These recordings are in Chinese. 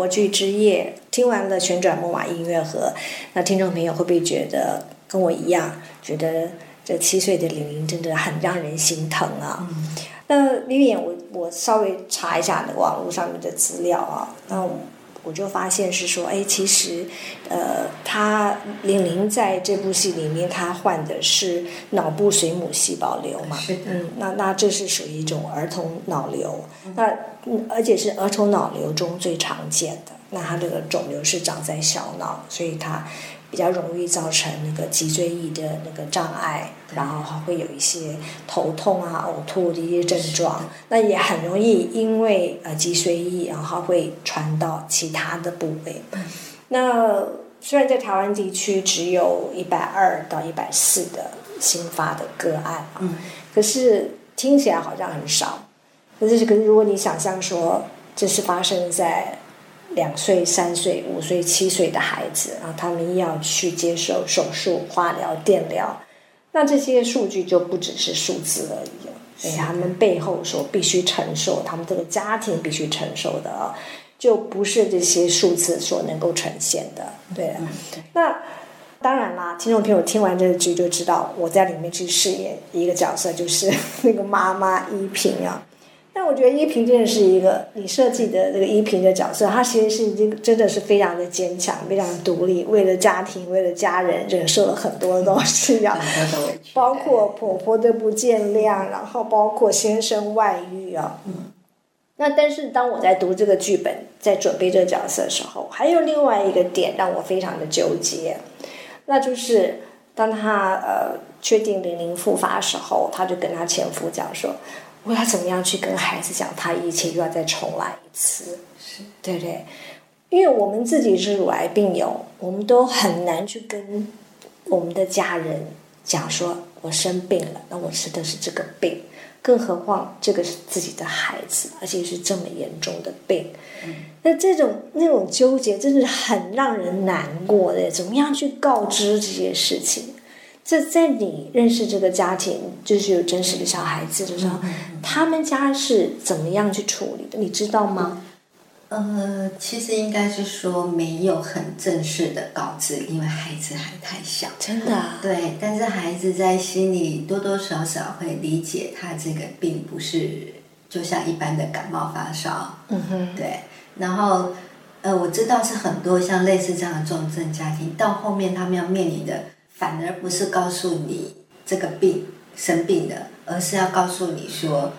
欢迎回到广播剧之夜。听完了旋转木马音乐盒，那听众朋友会不会觉得跟我一样，觉得这七岁的玲玲真的很让人心疼啊？那李演，我我稍微查一下那个网络上面的资料啊，那我就发现是说，哎，其实，呃，他玲玲在这部戏里面，他患的是脑部水母细胞瘤嘛？是。嗯，那那这是属于一种儿童脑瘤，那而且是儿童脑瘤中最常见的。那它这个肿瘤是长在小脑，所以它比较容易造成那个脊椎翼的那个障碍，然后还会有一些头痛啊、呕吐的一些症状。那也很容易因为呃脊髓翼，然后会传到其他的部位。那虽然在台湾地区只有一百二到一百四的新发的个案，嗯，可是听起来好像很少。可是，可是如果你想象说这是发生在两岁、三岁、五岁、七岁的孩子啊，他们要去接受手术、化疗、电疗，那这些数据就不只是数字而已了。所以他们背后所必须承受，他们这个家庭必须承受的啊，就不是这些数字所能够呈现的。对，那当然啦，听众朋友听完这个剧就知道，我在里面去饰演一个角色，就是那个妈妈依萍啊。但我觉得依萍真的是一个你设计的这个依萍的角色，她其实是已经真的是非常的坚强，非常独立，为了家庭，为了家人，忍受了很多的东西啊，包括婆婆的不见谅，然后包括先生外遇啊。那但是当我在读这个剧本，在准备这个角色的时候，还有另外一个点让我非常的纠结，那就是当她呃确定玲玲复发的时候，她就跟她前夫讲说。我要怎么样去跟孩子讲，他一切又要再重来一次，是对不对？因为我们自己是乳癌病友，我们都很难去跟我们的家人讲说，我生病了，那我吃的是这个病，更何况这个是自己的孩子，而且是这么严重的病。那这种那种纠结，真的很让人难过的。怎么样去告知这些事情？这在你认识这个家庭，就是有真实的小孩子的时候，他们家是怎么样去处理的？你知道吗？呃，其实应该是说没有很正式的告知，因为孩子还太小。真的？对，但是孩子在心里多多少少会理解，他这个并不是就像一般的感冒发烧。嗯哼。对，然后呃，我知道是很多像类似这样的重症家庭，到后面他们要面临的。反而不是告诉你这个病生病的，而是要告诉你说，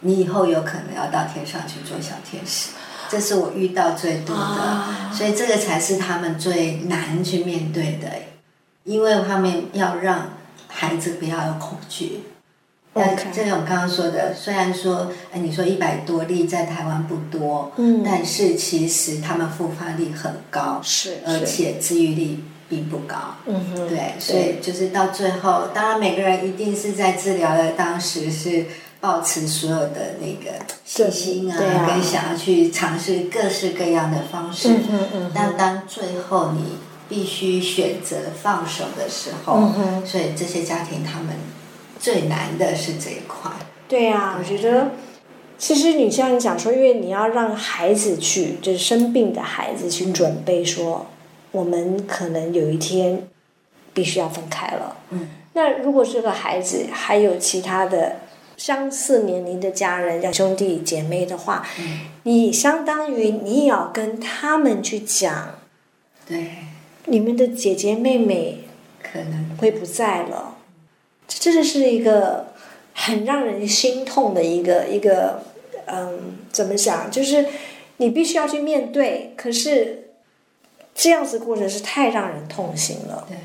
你以后有可能要到天上去做小天使。这是我遇到最多的，所以这个才是他们最难去面对的，因为他们要让孩子不要有恐惧。但这种刚刚说的，虽然说，哎，你说一百多例在台湾不多，嗯，但是其实他们复发率很高，是，而且治愈率。并不高，嗯哼，对，所以就是到最后，当然每个人一定是在治疗的当时是保持所有的那个信心啊，跟想要去尝试各式各样的方式，嗯嗯嗯。但当最后你必须选择放手的时候，嗯，所以这些家庭他们最难的是这一块。对呀，我觉得其实你像你讲说，因为你要让孩子去，就是生病的孩子去准备说。我们可能有一天必须要分开了。嗯，那如果这个孩子还有其他的相似年龄的家人，像兄弟姐妹的话，嗯，你相当于你也要跟他们去讲，对，你们的姐姐妹妹可能会不在了，这真的是一个很让人心痛的一个一个，嗯，怎么讲？就是你必须要去面对，可是。这样子过程是太让人痛心了。对，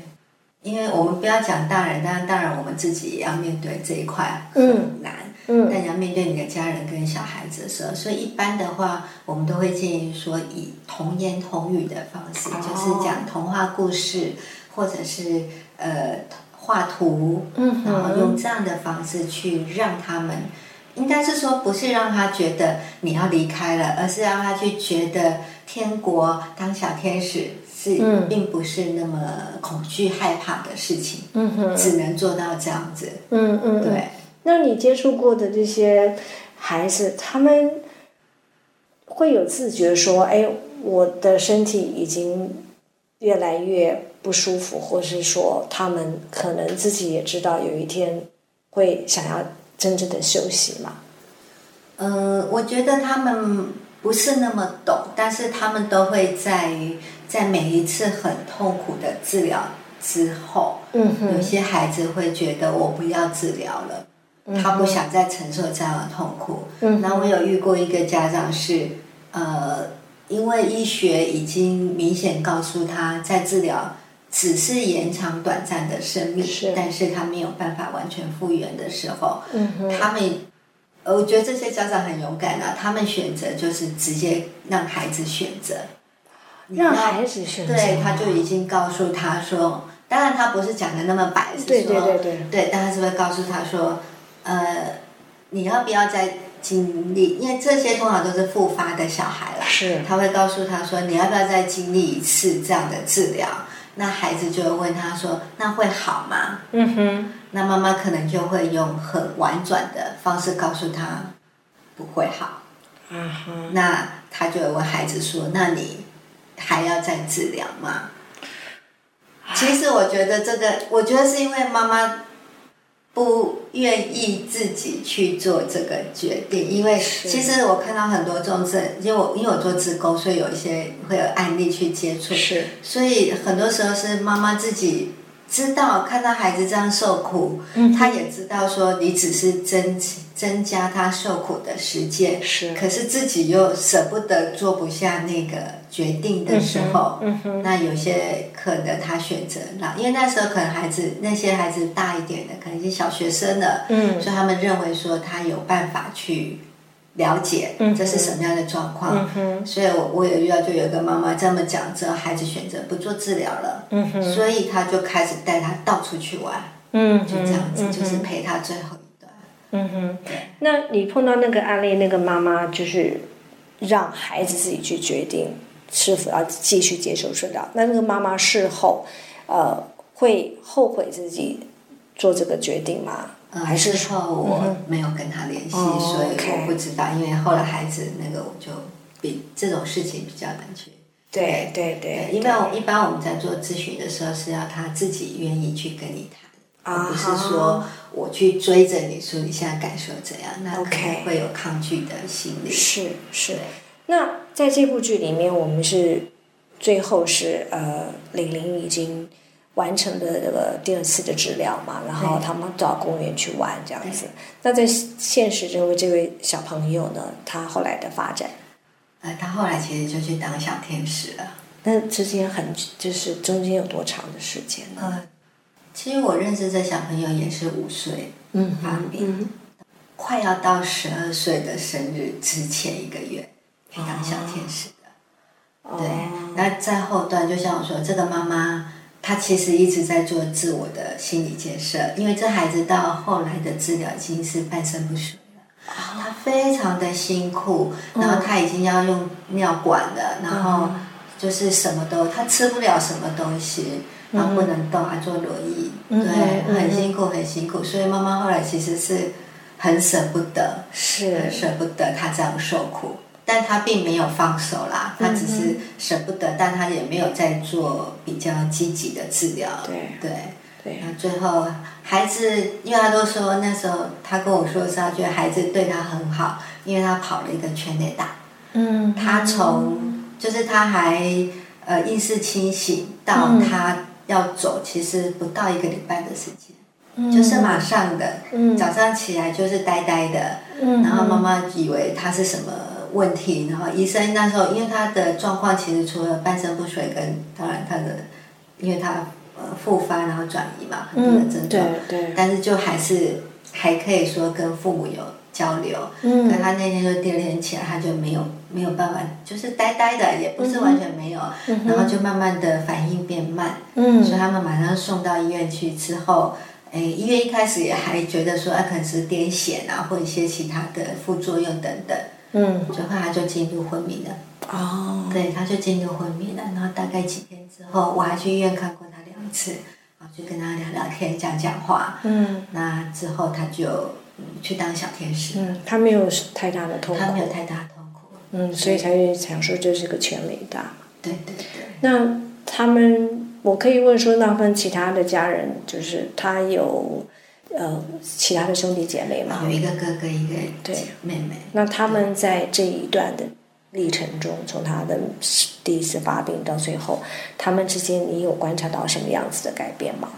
因为我们不要讲大人，当然当然我们自己也要面对这一块很难。嗯，但你要面对你的家人跟小孩子的时候，所以一般的话，我们都会建议说以童言童语的方式，就是讲童话故事，或者是呃画图，嗯，然后用这样的方式去让他们，应该是说不是让他觉得你要离开了，而是让他去觉得。天国当小天使是，并不是那么恐惧害怕的事情，只能做到这样子。嗯嗯，对。那你接触过的这些孩子，他们会有自觉说，哎，我的身体已经越来越不舒服，或是说他们可能自己也知道有一天会想要真正的休息嘛？嗯，我觉得他们不是那么懂，但是他们都会在于在每一次很痛苦的治疗之后，嗯有些孩子会觉得我不要治疗了。他不想再承受这样的痛苦。嗯，那我有遇过一个家长是，呃，因为医学已经明显告诉他在治疗只是延长短暂的生命，是但是他没有办法完全复原的时候，嗯，他们，呃我觉得这些家长很勇敢啊，他们选择就是直接让孩子选择，你让要孩子选择，对，他就已经告诉他说，当然他不是讲的那么白，是对说对对对，对，但他是会告诉他说，呃，你要不要再经历？因为这些通常都是复发的小孩啦，是，他会告诉他说，你要不要再经历一次这样的治疗？那孩子就会问他说，那会好吗？嗯哼，那妈妈可能就会用很婉转的方式告诉他，不会好。那他就会问孩子说，那你还要再治疗吗？其实我觉得这个，我觉得是因为妈妈不愿意自己去做这个决定，因为其实我看到很多重症，因为我因为我做职工，所以有一些会有案例去接触，是，所以很多时候是妈妈自己知道看到孩子这样受苦，嗯。她也知道说你只是增增加他受苦的时间，是，可是自己又舍不得做不下那个决定的时候，嗯哼，那有些可能他选择了，因为那时候可能孩子那些孩子大一点的，可能是小学生了，嗯。所以他们认为说他有办法去了解这是什么样的状况。所以我我有遇到就有一个妈妈这么讲之后，孩子选择不做治疗了，嗯，所以他就开始带他到处去玩，嗯就这样子，嗯就是陪他最后一段。嗯哼，那你碰到那个案例，那个妈妈就是让孩子自己去决定是否要继续接受治疗。那那个妈妈事后，呃，会后悔自己做这个决定吗？嗯，还是之后我没有跟他联系，哦所以我不知道。因为后来孩子那个，我就比这种事情比较难去。对对对，因为我一般我们在做咨询的时候，是要他自己愿意去跟你谈，啊而不是说我去追着你说你现在感受怎样，那可 OK 能会有抗拒的心理。是是。那在这部剧里面，我们是最后是呃，玲玲已经完成的这个第二次的治疗嘛，然后他们到公园去玩这样子。那在现实中，这位小朋友呢，他后来的发展，呃，他后来其实就去当小天使了。那之间很就是中间有多长的时间呢？呃，其实我认识这小朋友也是五岁嗯发病，快要到十二岁的生日之前一个月去当小天使的。对，那在后段，就像我说，这个妈妈她其实一直在做自我的心理建设，因为这孩子到后来的治疗已经是半身不遂了，他非常的辛苦，然后他已经要用尿管了，然后就是什么都他吃不了什么东西，然后不能动，还坐轮椅，对，很辛苦很辛苦，所以妈妈后来其实是很舍不得，是。很舍不得他这样受苦。但他并没有放手啦，他只是舍不得，但他也没有在做比较积极的治疗。对对。对。那最后孩子，因为他都说那时候他跟我说是他觉得孩子对他很好，因为他跑了一个全垒打。嗯，他从就是他还呃意识清醒到他要走，其实不到一个礼拜的时间，就是马上的，嗯。早上起来就是呆呆的，嗯然后妈妈以为他是什么问题，然后医生那时候因为他的状况其实除了半身不遂跟当然他的，因为他呃复发然后转移嘛很多的症对状，对，但是就还是还可以说跟父母有交流，嗯可他那天就第二天起来他就没有没有办法，就是呆呆的，也不是完全没有，嗯然后就慢慢的反应变慢，嗯。所以他们马上送到医院去之后。哎，医院一开始也还觉得说，啊，可能是癫痫啊，或一些其他的副作用等等，嗯最后他就进入昏迷了。哦，对，他就进入昏迷了。然后大概几天之后，我还去医院看过他两次，然后就跟他聊聊天、讲讲话。嗯那之后他就、嗯、去当小天使，嗯，他没有太大的痛苦，他没有太大的痛苦。嗯，所以才会想说这是个全伟大。对对对。那他们，我可以问说，那份其他的家人，就是他有呃其他的兄弟姐妹嘛？有一个哥哥，一个对妹妹。那他们在这一段的历程中，从他的第一次发病到最后，他们之间你有观察到什么样子的改变吗？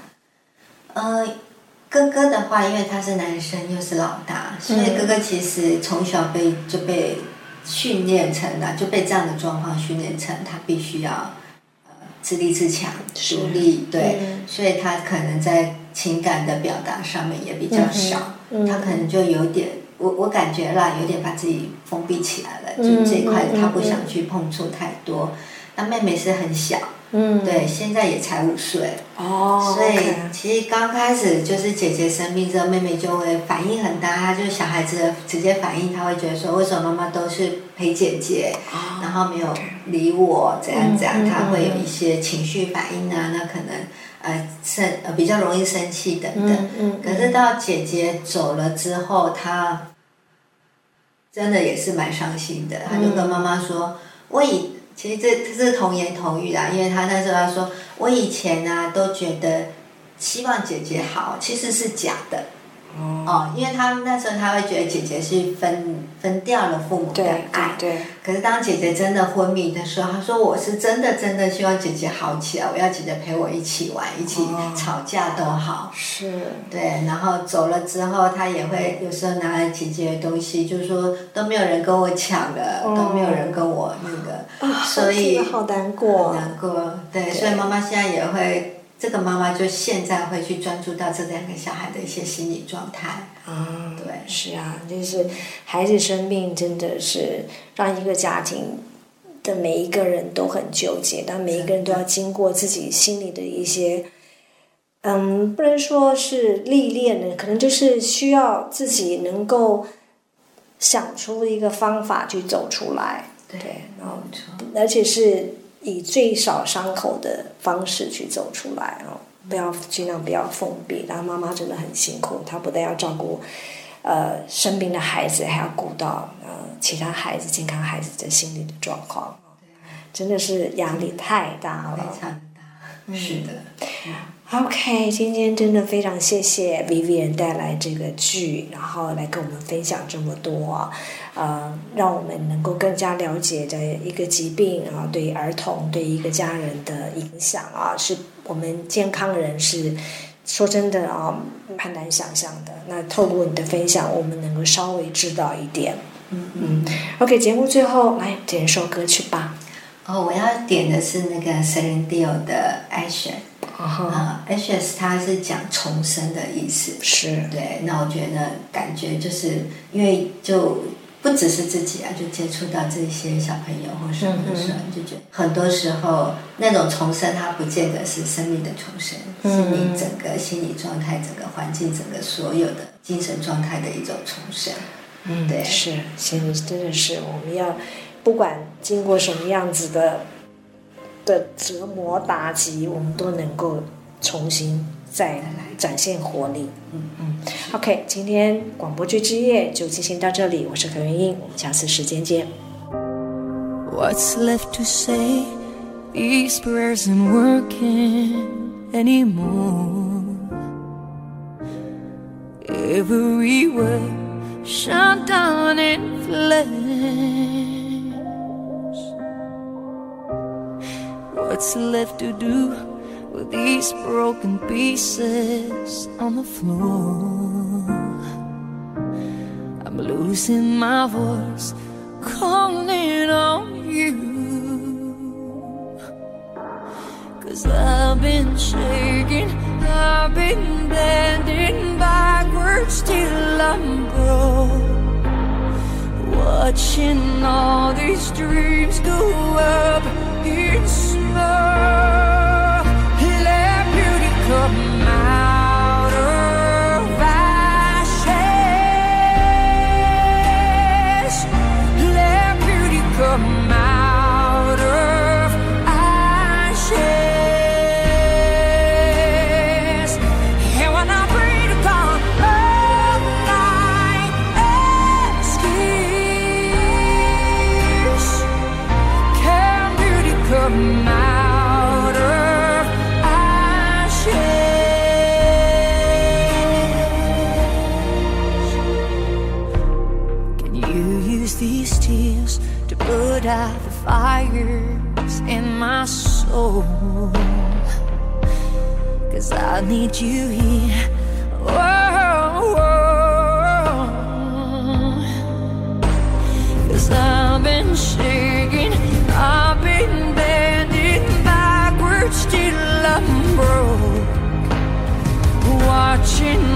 呃，哥哥的话，因为他是男生又是老大，所以哥哥其实从小被就被训练成的，就被这样的状况训练成他必须要呃自立自强、独立，对，所以他可能在情感的表达上面也比较少，他可能就有点，我我感觉啦，有点把自己封闭起来了，就这一块他不想去碰触太多。那妹妹是很小。嗯，对，现在也才五岁，哦，所以其实刚开始就是姐姐生病之后，妹妹就会反应很大，她就是小孩子的直接反应，她会觉得说，为什么妈妈都是陪姐姐，然后没有理我，怎样怎样，她会有一些情绪反应啊，那可能呃生呃比较容易生气等等。嗯可是到姐姐走了之后，她真的也是蛮伤心的，她就跟妈妈说，我以。其实这这是童言童语啦，因为她那时候她说，我以前呢都觉得希望姐姐好，其实是假的。哦，因为他那时候他会觉得姐姐是分分掉了父母的爱，对。可是当姐姐真的昏迷的时候，他说我是真的真的希望姐姐好起来，我要姐姐陪我一起玩，一起吵架都好。是。对，然后走了之后，他也会有时候拿来姐姐的东西，就是说都没有人跟我抢了，都没有人跟我那个，所以好难过，难过。对，所以妈妈现在也会。这个妈妈就现在会去专注到这两个小孩的一些心理状态。啊，对，是啊，就是孩子生病真的是让一个家庭的每一个人都很纠结，但每一个人都要经过自己心里的一些，嗯，不能说是历练的，可能就是需要自己能够想出一个方法去走出来。对，然后而且是。以最少伤口的方式去走出来哦，不要尽量不要封闭。然后妈妈真的很辛苦，她不但要照顾呃生病的孩子，还要顾到呃其他孩子健康孩子的心理的状况，真的是压力太大了，非常大，是的。OK，今天真的非常谢谢 Vivian 带来这个剧，然后来跟我们分享这么多，呃，让我们能够更加了解的一个疾病啊，对儿童对一个家人的影响啊，是我们健康人是说真的啊，很难想象的。那透过你的分享，我们能够稍微知道一点。嗯嗯。OK，节目最后来点一首歌曲吧。哦，我要点的是那个 Celine Dion 的《Action》。啊，Ashes 它是讲重生的意思。是。对，那我觉得感觉就是因为就不只是自己啊，就接触到这些小朋友或什么的时候，就觉得很多时候那种重生，它不见得是生命的重生，是你整个心理状态、整个环境、整个所有的精神状态的一种重生。嗯，对，是，心理真的是我们要。不管经过什么样子的的折磨打击，我们都能够重新再来展现活力。嗯嗯。OK，今天广播剧之夜就进行到这里，我是何元英，我们下次时间见。What's left to say? These prayers aren't working anymore. Every word shut down in flames. What's left to do with these broken pieces on the floor? I'm losing my voice, calling on you. Cause I've been shaking, I've been bending backwards till I'm broke. Watching all these dreams go up fires in my soul. Cause I need you here. Whoa, whoa. Cause I've been shaking, I've been bending backwards till I'm broke. Watching